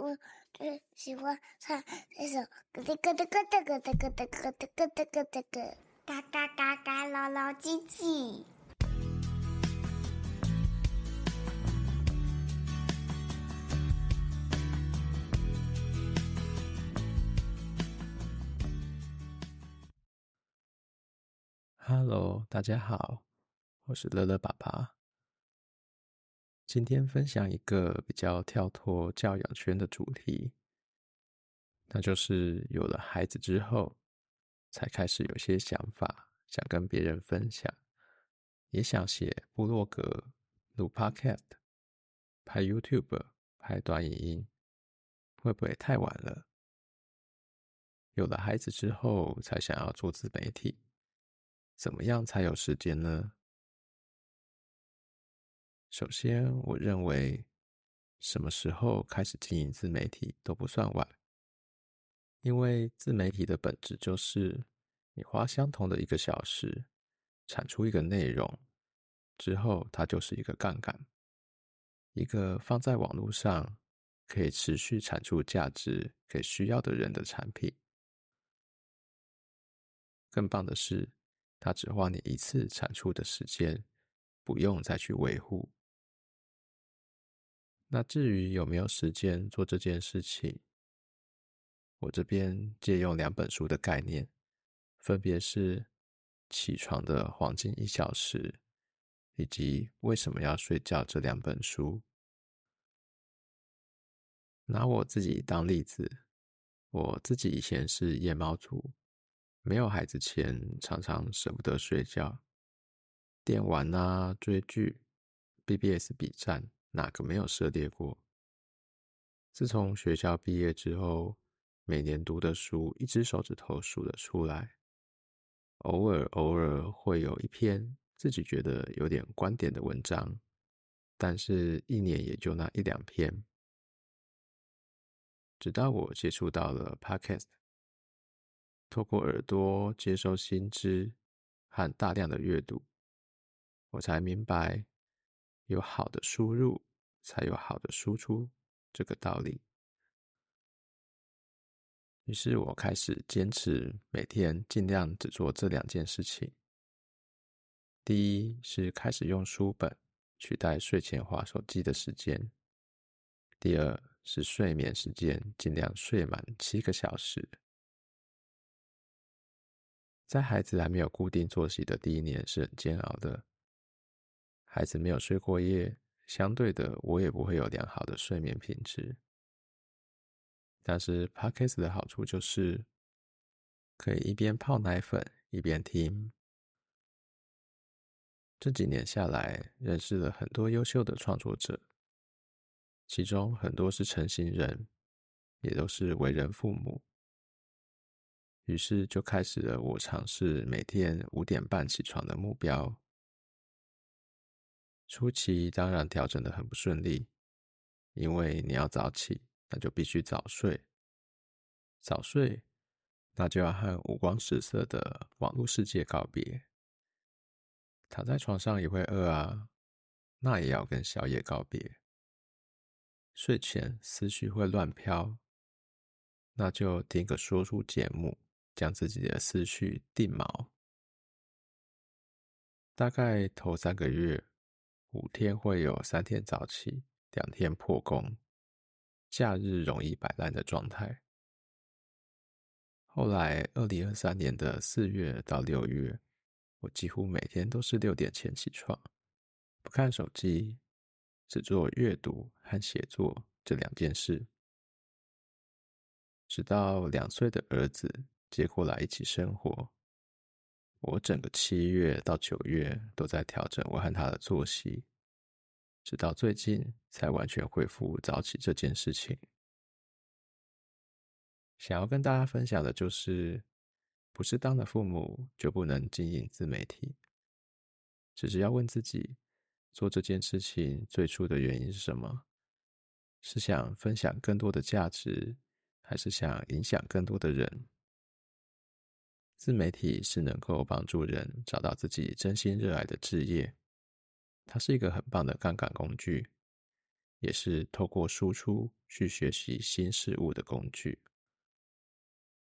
我最喜欢唱这首咯哒咯哒咯哒咯哒咯哒咯哒咯哒咯哒咯，嘎嘎嘎嘎，老老唧唧。Hello，大家好，我是乐乐爸爸。今天分享一个比较跳脱教养圈的主题，那就是有了孩子之后，才开始有些想法想跟别人分享，也想写部落格、录 Podcast、拍 YouTube、拍短影音，会不会太晚了？有了孩子之后，才想要做自媒体，怎么样才有时间呢？首先，我认为什么时候开始经营自媒体都不算晚，因为自媒体的本质就是你花相同的一个小时产出一个内容之后，它就是一个杠杆，一个放在网络上可以持续产出价值给需要的人的产品。更棒的是，它只花你一次产出的时间，不用再去维护。那至于有没有时间做这件事情，我这边借用两本书的概念，分别是《起床的黄金一小时》以及《为什么要睡觉》这两本书。拿我自己当例子，我自己以前是夜猫族，没有孩子前常常舍不得睡觉，电玩啊、追剧、BBS 笔战。哪个没有涉猎过？自从学校毕业之后，每年读的书一只手指头数得出来。偶尔偶尔会有一篇自己觉得有点观点的文章，但是一年也就那一两篇。直到我接触到了 Podcast，透过耳朵接收新知和大量的阅读，我才明白。有好的输入，才有好的输出，这个道理。于是我开始坚持每天尽量只做这两件事情。第一是开始用书本取代睡前滑手机的时间。第二是睡眠时间尽量睡满七个小时。在孩子还没有固定作息的第一年是很煎熬的。孩子没有睡过夜，相对的，我也不会有良好的睡眠品质。但是 Podcast 的好处就是，可以一边泡奶粉一边听。这几年下来，认识了很多优秀的创作者，其中很多是成型人，也都是为人父母。于是就开始了我尝试每天五点半起床的目标。初期当然调整的很不顺利，因为你要早起，那就必须早睡。早睡，那就要和五光十色的网络世界告别。躺在床上也会饿啊，那也要跟宵夜告别。睡前思绪会乱飘，那就听个说书节目，将自己的思绪定锚。大概头三个月。五天会有三天早起，两天破功，假日容易摆烂的状态。后来，二零二三年的四月到六月，我几乎每天都是六点前起床，不看手机，只做阅读和写作这两件事。直到两岁的儿子接过来一起生活。我整个七月到九月都在调整我和他的作息，直到最近才完全恢复早起这件事情。想要跟大家分享的就是，不是当了父母就不能经营自媒体，只是要问自己，做这件事情最初的原因是什么？是想分享更多的价值，还是想影响更多的人？自媒体是能够帮助人找到自己真心热爱的职业，它是一个很棒的杠杆工具，也是透过输出去学习新事物的工具。